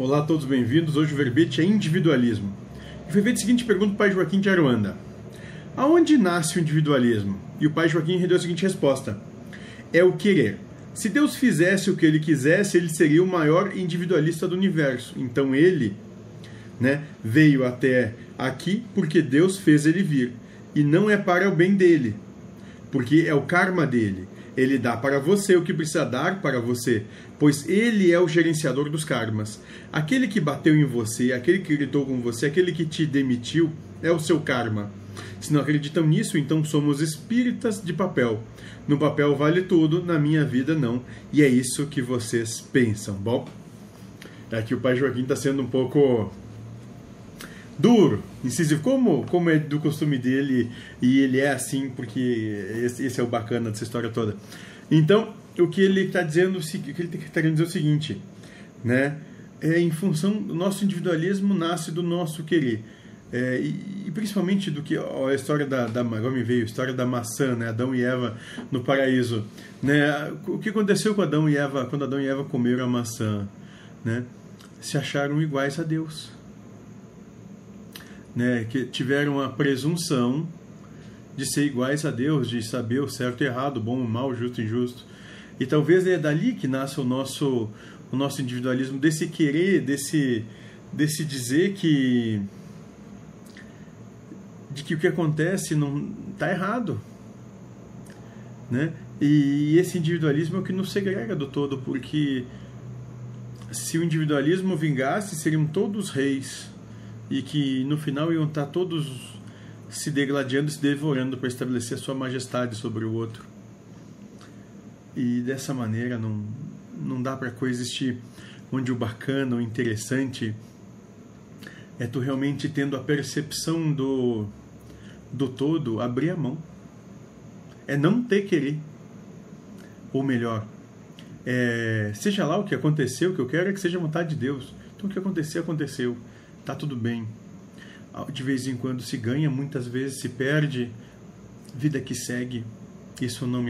Olá a todos, bem-vindos. Hoje o verbete é individualismo. O verbete seguinte pergunta o pai Joaquim de Aruanda: Aonde nasce o individualismo? E o pai Joaquim rendeu a seguinte resposta: É o querer. Se Deus fizesse o que ele quisesse, ele seria o maior individualista do universo. Então ele, né, veio até aqui porque Deus fez ele vir. E não é para o bem dele, porque é o karma dele. Ele dá para você o que precisa dar para você, pois ele é o gerenciador dos karmas. Aquele que bateu em você, aquele que gritou com você, aquele que te demitiu, é o seu karma. Se não acreditam nisso, então somos espíritas de papel. No papel vale tudo, na minha vida não. E é isso que vocês pensam. Bom, aqui o pai Joaquim está sendo um pouco duro, incisivo, como, como é do costume dele, e ele é assim porque esse, esse é o bacana dessa história toda. Então, o que ele está dizendo, o que ele está querendo dizer é o seguinte, né? É em função, o nosso individualismo nasce do nosso querer. É, e, e, principalmente do que ó, a história da, da agora me veio a história da maçã, né? Adão e Eva no paraíso, né? O que aconteceu com Adão e Eva quando Adão e Eva comeram a maçã, né? Se acharam iguais a Deus né, que tiveram a presunção de ser iguais a Deus, de saber o certo e errado, bom e mal, justo e injusto. E talvez é dali que nasce o nosso, o nosso individualismo, desse querer, desse, desse dizer que de que o que acontece não está errado, né? E esse individualismo é o que nos segrega do todo, porque se o individualismo vingasse, seriam todos reis e que no final iam estar todos se degladiando, se devorando para estabelecer a sua majestade sobre o outro. E dessa maneira não, não dá para coexistir onde o bacana, o interessante é tu realmente tendo a percepção do, do todo, abrir a mão. É não ter querer. Ou melhor, é, seja lá o que aconteceu, o que eu quero é que seja vontade de Deus. Então o que aconteceu, aconteceu tá tudo bem. De vez em quando se ganha, muitas vezes se perde. Vida que segue, isso não me